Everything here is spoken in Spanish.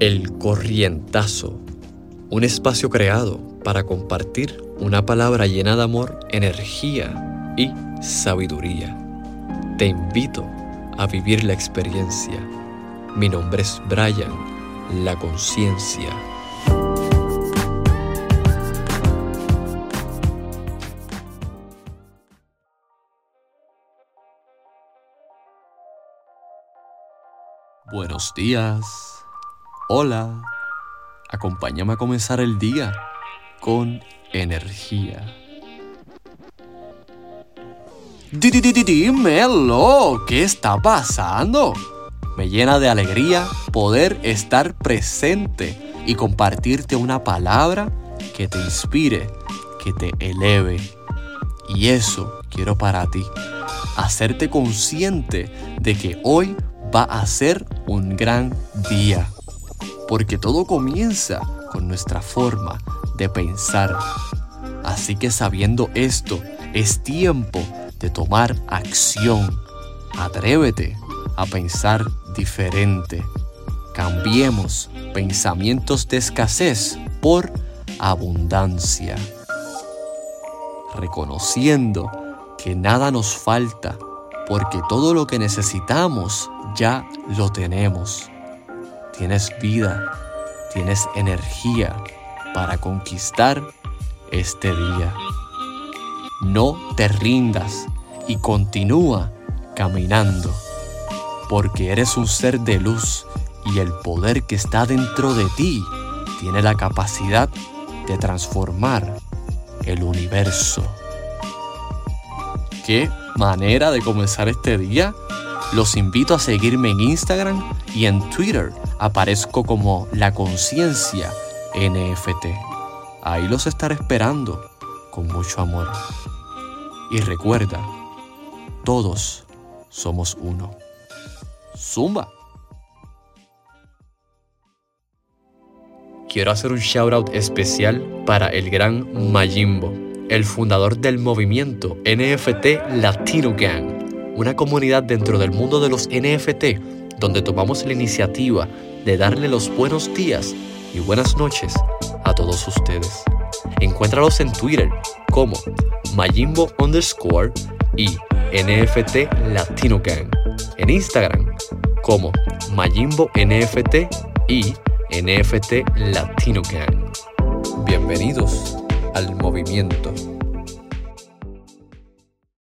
El Corrientazo, un espacio creado para compartir una palabra llena de amor, energía y sabiduría. Te invito a vivir la experiencia. Mi nombre es Brian, la conciencia. Buenos días. Hola. Acompáñame a comenzar el día con energía. Dímelo, ¿qué está pasando? Me llena de alegría poder estar presente y compartirte una palabra que te inspire, que te eleve. Y eso quiero para ti, hacerte consciente de que hoy va a ser un gran día. Porque todo comienza con nuestra forma de pensar. Así que sabiendo esto, es tiempo de tomar acción. Atrévete a pensar diferente. Cambiemos pensamientos de escasez por abundancia. Reconociendo que nada nos falta porque todo lo que necesitamos ya lo tenemos. Tienes vida, tienes energía para conquistar este día. No te rindas y continúa caminando, porque eres un ser de luz y el poder que está dentro de ti tiene la capacidad de transformar el universo. ¿Qué manera de comenzar este día? Los invito a seguirme en Instagram y en Twitter. Aparezco como La Conciencia NFT. Ahí los estaré esperando con mucho amor. Y recuerda, todos somos uno. Zumba. Quiero hacer un shout out especial para el gran Majimbo el fundador del movimiento NFT Latino Gang, una comunidad dentro del mundo de los NFT donde tomamos la iniciativa de darle los buenos días y buenas noches a todos ustedes. Encuéntralos en Twitter como Majimbo underscore y NFT Latino Gang. En Instagram como Majimbo NFT y NFT Latino Gang. Bienvenidos al movimiento.